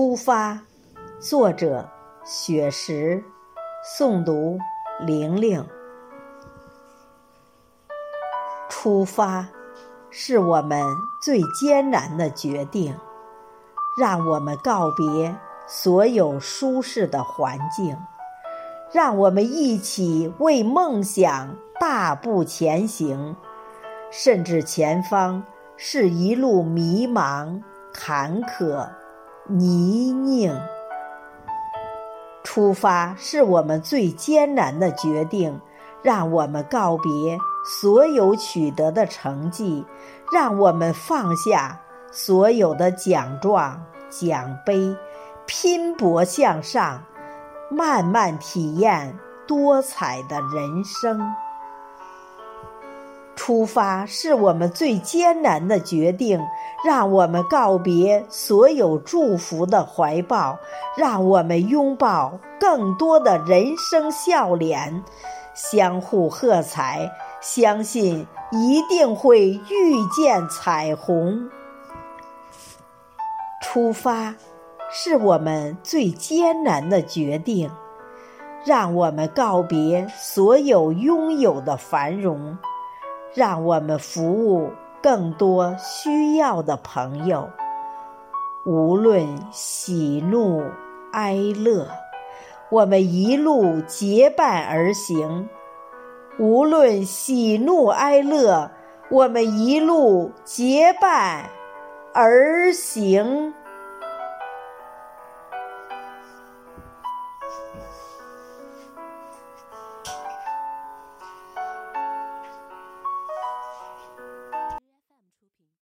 出发，作者雪石，诵读玲玲。出发，是我们最艰难的决定。让我们告别所有舒适的环境，让我们一起为梦想大步前行。甚至前方是一路迷茫、坎坷。泥泞，出发是我们最艰难的决定。让我们告别所有取得的成绩，让我们放下所有的奖状、奖杯，拼搏向上，慢慢体验多彩的人生。出发是我们最艰难的决定，让我们告别所有祝福的怀抱，让我们拥抱更多的人生笑脸，相互喝彩，相信一定会遇见彩虹。出发是我们最艰难的决定，让我们告别所有拥有的繁荣。让我们服务更多需要的朋友，无论喜怒哀乐，我们一路结伴而行；无论喜怒哀乐，我们一路结伴而行。